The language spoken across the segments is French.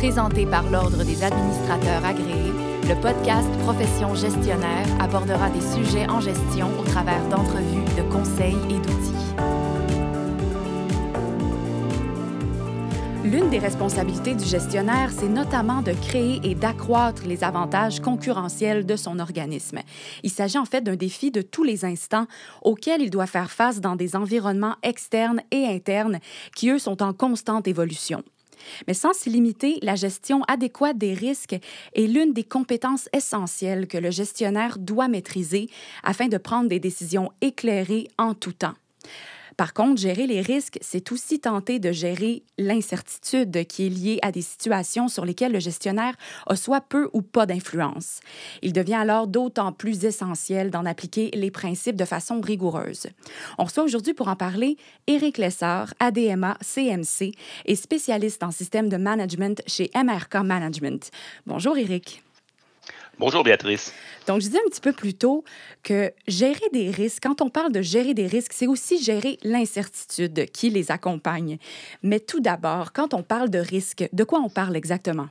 Présenté par l'Ordre des administrateurs agréés, le podcast Profession gestionnaire abordera des sujets en gestion au travers d'entrevues, de conseils et d'outils. L'une des responsabilités du gestionnaire, c'est notamment de créer et d'accroître les avantages concurrentiels de son organisme. Il s'agit en fait d'un défi de tous les instants auquel il doit faire face dans des environnements externes et internes qui, eux, sont en constante évolution. Mais sans s'y limiter, la gestion adéquate des risques est l'une des compétences essentielles que le gestionnaire doit maîtriser afin de prendre des décisions éclairées en tout temps. Par contre, gérer les risques, c'est aussi tenter de gérer l'incertitude qui est liée à des situations sur lesquelles le gestionnaire a soit peu ou pas d'influence. Il devient alors d'autant plus essentiel d'en appliquer les principes de façon rigoureuse. On reçoit aujourd'hui pour en parler Éric Lessard, ADMA CMC et spécialiste en système de management chez MRK Management. Bonjour Éric. Bonjour Béatrice. Donc, je disais un petit peu plus tôt que gérer des risques, quand on parle de gérer des risques, c'est aussi gérer l'incertitude qui les accompagne. Mais tout d'abord, quand on parle de risques, de quoi on parle exactement?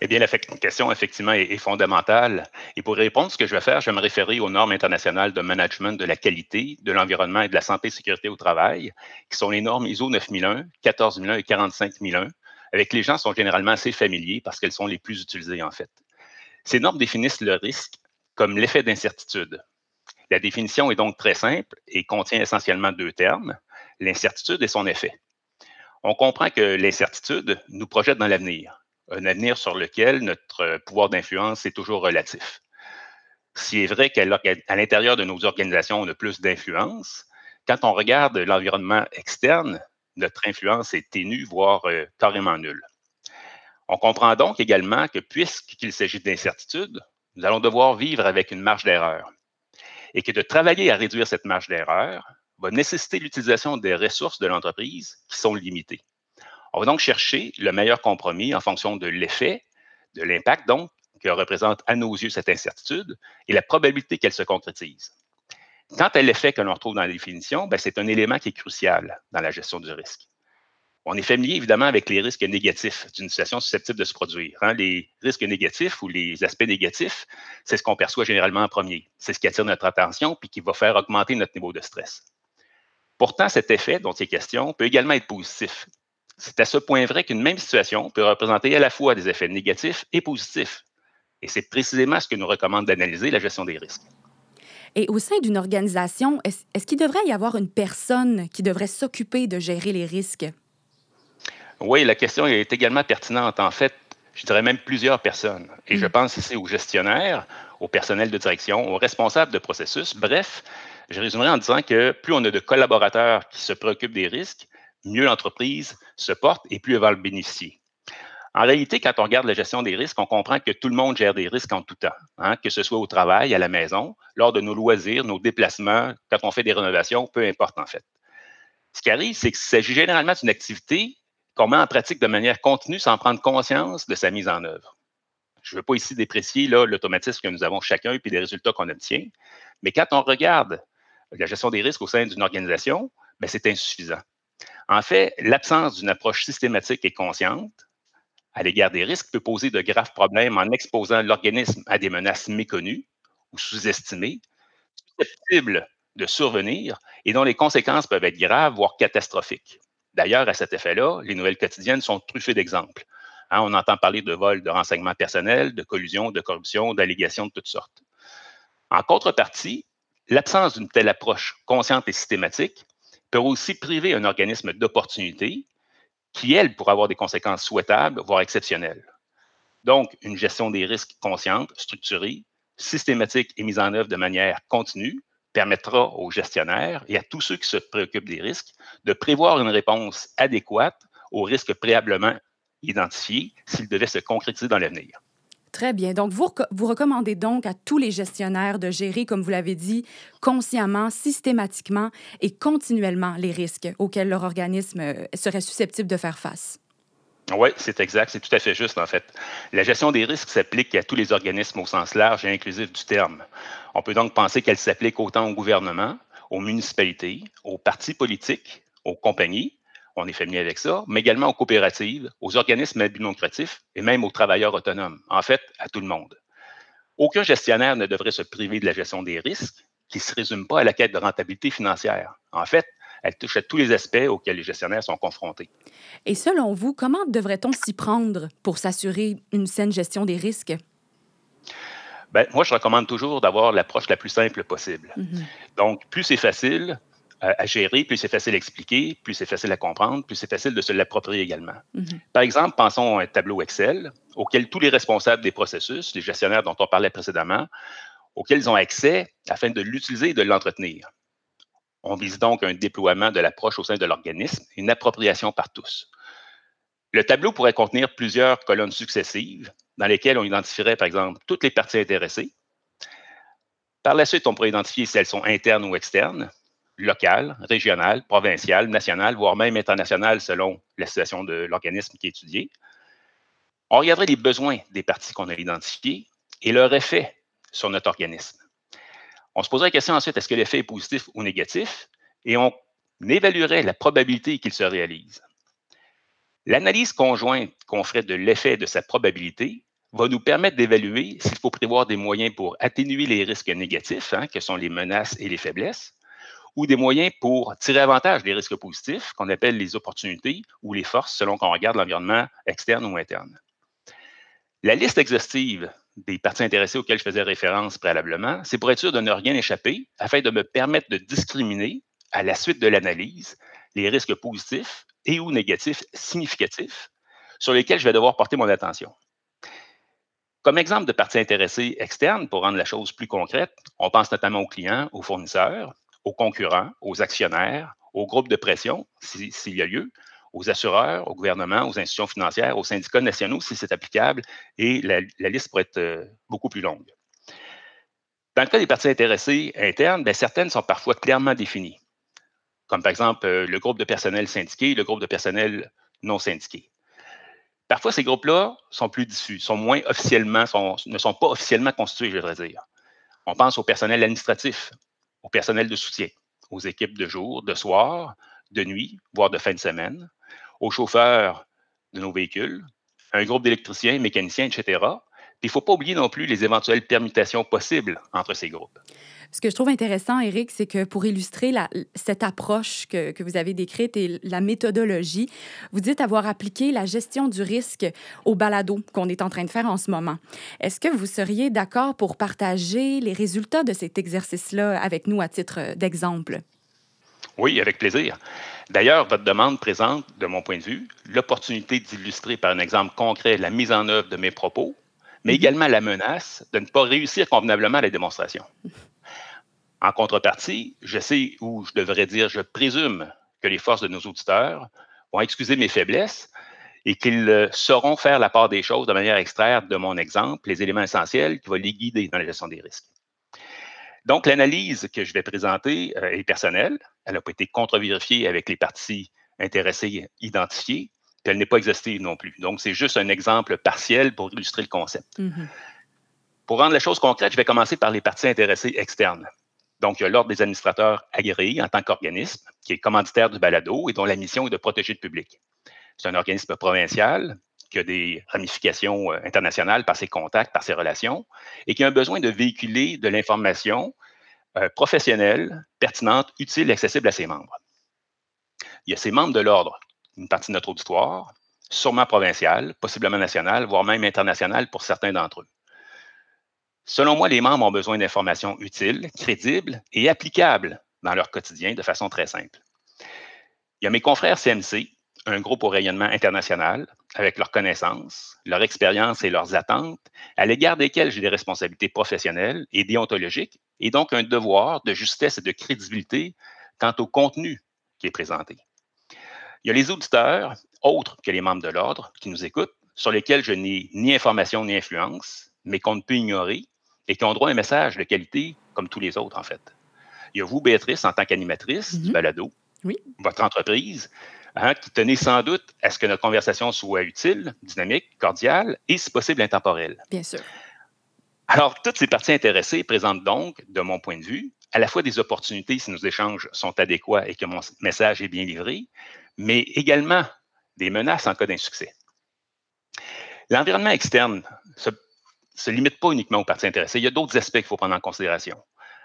Eh bien, la question, effectivement, est, fondamentale. Et pour répondre, ce que je vais faire, je vais me référer aux normes internationales de management de la qualité, de l'environnement et de la santé et sécurité au travail, qui sont les normes ISO 9001, 14001 et 45001, avec les gens sont généralement assez familiers parce qu'elles sont les plus utilisées, en fait. Ces normes définissent le risque comme l'effet d'incertitude. La définition est donc très simple et contient essentiellement deux termes, l'incertitude et son effet. On comprend que l'incertitude nous projette dans l'avenir, un avenir sur lequel notre pouvoir d'influence est toujours relatif. S'il est vrai qu'à l'intérieur de nos organisations, on a plus d'influence, quand on regarde l'environnement externe, notre influence est ténue, voire euh, carrément nulle. On comprend donc également que puisqu'il s'agit d'incertitude, nous allons devoir vivre avec une marge d'erreur et que de travailler à réduire cette marge d'erreur va nécessiter l'utilisation des ressources de l'entreprise qui sont limitées. On va donc chercher le meilleur compromis en fonction de l'effet, de l'impact que représente à nos yeux cette incertitude et la probabilité qu'elle se concrétise. Quant à l'effet que l'on retrouve dans la définition, ben, c'est un élément qui est crucial dans la gestion du risque. On est familier évidemment avec les risques négatifs d'une situation susceptible de se produire. Hein. Les risques négatifs ou les aspects négatifs, c'est ce qu'on perçoit généralement en premier. C'est ce qui attire notre attention puis qui va faire augmenter notre niveau de stress. Pourtant, cet effet dont il est question peut également être positif. C'est à ce point vrai qu'une même situation peut représenter à la fois des effets négatifs et positifs. Et c'est précisément ce que nous recommande d'analyser la gestion des risques. Et au sein d'une organisation, est-ce qu'il devrait y avoir une personne qui devrait s'occuper de gérer les risques? Oui, la question est également pertinente. En fait, je dirais même plusieurs personnes. Et je mm. pense ici aux gestionnaires, au personnel de direction, aux responsables de processus. Bref, je résumerai en disant que plus on a de collaborateurs qui se préoccupent des risques, mieux l'entreprise se porte et plus elle va le bénéficier. En réalité, quand on regarde la gestion des risques, on comprend que tout le monde gère des risques en tout temps, hein, que ce soit au travail, à la maison, lors de nos loisirs, nos déplacements, quand on fait des rénovations, peu importe en fait. Ce qui arrive, c'est qu'il s'agit généralement d'une activité qu'on met en pratique de manière continue sans prendre conscience de sa mise en œuvre. Je ne veux pas ici déprécier l'automatisme que nous avons chacun et puis les résultats qu'on obtient, mais quand on regarde la gestion des risques au sein d'une organisation, ben, c'est insuffisant. En fait, l'absence d'une approche systématique et consciente à l'égard des risques peut poser de graves problèmes en exposant l'organisme à des menaces méconnues ou sous-estimées, susceptibles de survenir et dont les conséquences peuvent être graves, voire catastrophiques. D'ailleurs, à cet effet-là, les nouvelles quotidiennes sont truffées d'exemples. Hein, on entend parler de vols de renseignements personnels, de collusion, de corruption, d'allégations de toutes sortes. En contrepartie, l'absence d'une telle approche consciente et systématique peut aussi priver un organisme d'opportunités qui, elle, pourrait avoir des conséquences souhaitables, voire exceptionnelles. Donc, une gestion des risques consciente, structurée, systématique et mise en œuvre de manière continue permettra aux gestionnaires et à tous ceux qui se préoccupent des risques de prévoir une réponse adéquate aux risques préalablement identifiés s'ils devaient se concrétiser dans l'avenir. Très bien. Donc, vous, vous recommandez donc à tous les gestionnaires de gérer, comme vous l'avez dit, consciemment, systématiquement et continuellement les risques auxquels leur organisme euh, serait susceptible de faire face. Oui, c'est exact, c'est tout à fait juste en fait. La gestion des risques s'applique à tous les organismes au sens large et inclusif du terme. On peut donc penser qu'elle s'applique autant au gouvernement, aux municipalités, aux partis politiques, aux compagnies, on est familier avec ça, mais également aux coopératives, aux organismes à et même aux travailleurs autonomes, en fait, à tout le monde. Aucun gestionnaire ne devrait se priver de la gestion des risques qui ne se résume pas à la quête de rentabilité financière. En fait, elle touche à tous les aspects auxquels les gestionnaires sont confrontés. Et selon vous, comment devrait-on s'y prendre pour s'assurer une saine gestion des risques? Ben, moi, je recommande toujours d'avoir l'approche la plus simple possible. Mhm. Donc, plus c'est facile euh, à gérer, plus c'est facile à expliquer, plus c'est facile à comprendre, plus c'est facile de se l'approprier également. Mhm. Par exemple, pensons à un tableau Excel auquel tous les responsables des processus, les gestionnaires dont on parlait précédemment, auxquels ils ont accès afin de l'utiliser et de l'entretenir. On vise donc un déploiement de l'approche au sein de l'organisme une appropriation par tous. Le tableau pourrait contenir plusieurs colonnes successives dans lesquelles on identifierait, par exemple, toutes les parties intéressées. Par la suite, on pourrait identifier si elles sont internes ou externes, locales, régionales, provinciales, nationales, voire même internationales selon la situation de l'organisme qui est étudié. On regarderait les besoins des parties qu'on a identifiées et leur effet sur notre organisme. On se poserait la question ensuite, est-ce que l'effet est positif ou négatif? Et on évaluerait la probabilité qu'il se réalise. L'analyse conjointe qu'on ferait de l'effet de sa probabilité va nous permettre d'évaluer s'il faut prévoir des moyens pour atténuer les risques négatifs, hein, que sont les menaces et les faiblesses, ou des moyens pour tirer avantage des risques positifs, qu'on appelle les opportunités ou les forces, selon qu'on regarde l'environnement externe ou interne. La liste exhaustive des parties intéressées auxquelles je faisais référence préalablement, c'est pour être sûr de ne rien échapper, afin de me permettre de discriminer, à la suite de l'analyse, les risques positifs et ou négatifs significatifs sur lesquels je vais devoir porter mon attention. Comme exemple de parties intéressées externes, pour rendre la chose plus concrète, on pense notamment aux clients, aux fournisseurs, aux concurrents, aux actionnaires, aux groupes de pression, s'il y a lieu, aux assureurs, au gouvernement, aux institutions financières, aux syndicats nationaux si c'est applicable, et la, liste pourrait être euh, beaucoup plus longue. Dans le cas des parties intéressées internes, bien, certaines sont parfois clairement définies, comme par exemple euh, le groupe de personnel syndiqué et le groupe de personnel non syndiqué. Parfois, ces groupes-là sont plus diffus, sont moins officiellement, ne sont pas officiellement constitués, je voudrais dire. On pense au personnel administratif, au personnel de soutien, aux équipes de jour, de soir, de nuit, voire de fin de semaine, aux chauffeurs de nos véhicules, un groupe d'électriciens, mécaniciens, etc. il ne faut pas oublier non plus les éventuelles permutations possibles entre ces groupes. Ce que je trouve intéressant, Eric, c'est que pour illustrer cette approche que, que, vous avez décrite et la méthodologie, vous dites avoir appliqué la gestion du risque au balado qu'on est en train de faire en ce moment. Est-ce que vous seriez d'accord pour partager les résultats de cet exercice-là avec nous à titre d'exemple? Oui, avec plaisir. D'ailleurs, votre demande présente, de mon point de vue, l'opportunité d'illustrer par un exemple concret la mise en œuvre de mes propos, mais mhm. également la menace de ne pas réussir convenablement à la démonstration. En contrepartie, je sais, ou je devrais dire, je présume que les forces de nos auditeurs vont excuser mes faiblesses et qu'ils euh, sauront faire la part des choses de manière à extraire de mon exemple les éléments essentiels qui vont les guider dans la gestion des risques. Donc, l'analyse que je vais présenter euh, est personnelle. Elle n'a pas été contre-vérifiée avec les parties intéressées identifiées, puis elle n'est pas exhaustive non plus. Donc, c'est juste un exemple partiel pour illustrer le concept. Mm-hmm. Pour rendre la chose concrète, je vais commencer par les parties intéressées externes. Donc, il y a l'Ordre des administrateurs agréés en tant qu'organisme, qui est commanditaire du balado et dont la mission est de protéger le public. C'est un organisme provincial qui a des ramifications euh, internationales par ses contacts, par ses relations, et qui a un besoin de véhiculer de l'information euh, professionnelle, pertinente, utile accessible à ses membres. Il y a ses membres de l'ordre, une partie de notre auditoire, sûrement provinciale, possiblement nationale, voire même internationale pour certains d'entre eux. Selon moi, les membres ont besoin d'informations utiles, crédibles et applicables dans leur quotidien de façon très simple. Il y a mes confrères CMC un groupe au rayonnement international avec leurs connaissances, leur expérience et leurs attentes, à l'égard desquelles j'ai des responsabilités professionnelles et déontologiques, et donc un devoir de justesse et de crédibilité quant au contenu qui est présenté. Il y a les auditeurs, autres que les membres de l'ordre, qui nous écoutent, sur lesquels je n'ai ni information ni influence, mais qu'on ne peut ignorer et qui ont droit à un message de qualité comme tous les autres, en fait. Il y a vous, Béatrice, en tant qu'animatrice du mm-hmm. balado, oui. votre entreprise, Hein, qui tenait sans doute à ce que notre conversation soit utile, dynamique, cordiale et, si possible, intemporelle. Bien sûr. Alors, toutes ces parties intéressées présentent donc, de mon point de vue, à la fois des opportunités si nos échanges sont adéquats et que mon message est bien livré, mais également des menaces en cas d'insuccès. L'environnement externe ne se, limite pas uniquement aux parties intéressées. Il y a d'autres aspects qu'il faut prendre en considération.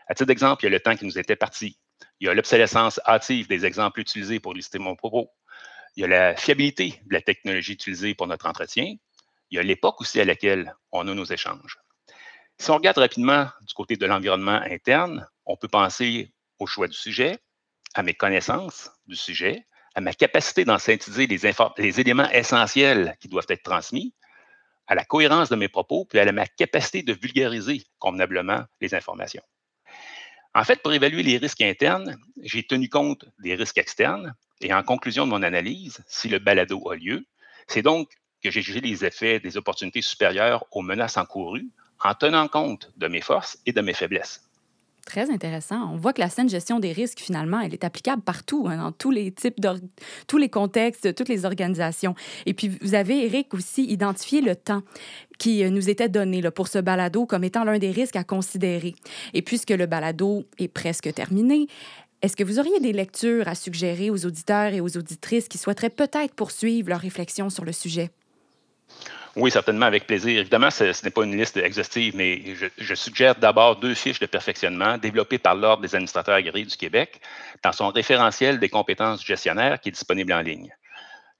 À titre d'exemple, il y a le temps qui nous était parti. Il y a l'obsolescence hâtive des exemples utilisés pour lister mon propos. Il y a la fiabilité de la technologie utilisée pour notre entretien. Il y a l'époque aussi à laquelle on a nos échanges. Si on regarde rapidement du côté de l'environnement interne, on peut penser au choix du sujet, à mes connaissances du sujet, à ma capacité d'en synthétiser les, les, éléments essentiels qui doivent être transmis, à la cohérence de mes propos, puis à ma capacité de vulgariser convenablement les informations. En fait, pour évaluer les risques internes, j'ai tenu compte des risques externes et en conclusion de mon analyse, si le balado a lieu, c'est donc que j'ai jugé les effets des opportunités supérieures aux menaces encourues en tenant compte de mes forces et de mes faiblesses. Très intéressant. On voit que la saine gestion des risques, finalement, elle est applicable partout, hein, dans tous les types, tous les contextes, toutes les organisations. Et puis, vous avez, Eric, aussi identifié le temps qui euh, nous était donné pour ce balado comme étant l'un des risques à considérer. Et puisque le balado est presque terminé, est-ce que vous auriez des lectures à suggérer aux auditeurs et aux auditrices qui souhaiteraient peut-être poursuivre leur réflexion sur le sujet? Oui, certainement, avec plaisir. Évidemment, ce, n'est pas une liste exhaustive, mais je, suggère d'abord deux fiches de perfectionnement développées par l'Ordre des administrateurs agréés du Québec dans son référentiel des compétences gestionnaires qui est disponible en ligne.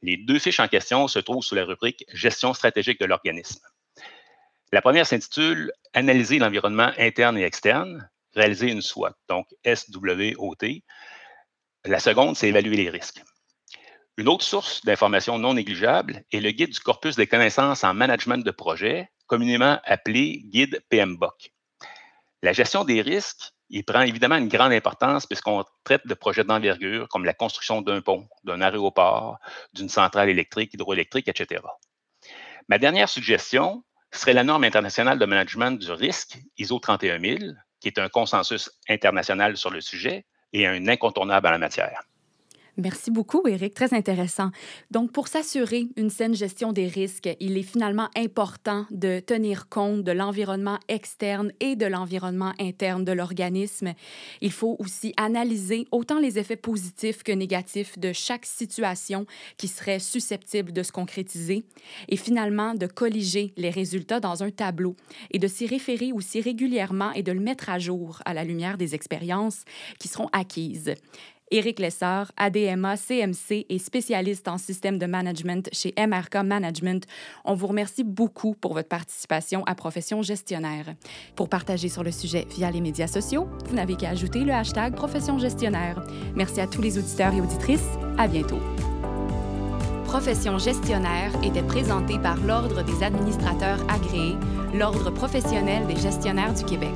Les deux fiches en question se trouvent sous la rubrique Gestion stratégique de l'organisme. La première s'intitule Analyser l'environnement interne et externe, réaliser une SWOT, donc SWOT. La seconde, c'est évaluer les risques. Une autre source d'information non négligeable est le guide du corpus des connaissances en management de projet, communément appelé guide PMBOK. La gestion des risques, il prend évidemment une grande importance puisqu'on traite de projets d'envergure comme la construction d'un pont, d'un aéroport, d'une centrale électrique, hydroélectrique, etc. Ma dernière suggestion serait la norme internationale de management du risque, ISO 31000, qui est un consensus international sur le sujet et un incontournable en la matière. Merci beaucoup, Eric. Très intéressant. Donc, pour s'assurer une saine gestion des risques, il est finalement important de tenir compte de l'environnement externe et de l'environnement interne de l'organisme. Il faut aussi analyser autant les effets positifs que négatifs de chaque situation qui serait susceptible de se concrétiser et finalement de colliger les résultats dans un tableau et de s'y référer aussi régulièrement et de le mettre à jour à la lumière des expériences qui seront acquises. Éric Lessard, ADMA, CMC et spécialiste en système de management chez MRK Management. On vous remercie beaucoup pour votre participation à Profession Gestionnaire. Pour partager sur le sujet via les médias sociaux, vous n'avez qu'à ajouter le hashtag Profession Gestionnaire. Merci à tous les auditeurs et auditrices. À bientôt. Profession gestionnaire était présentée par l'Ordre des administrateurs agréés, l'Ordre professionnel des gestionnaires du Québec.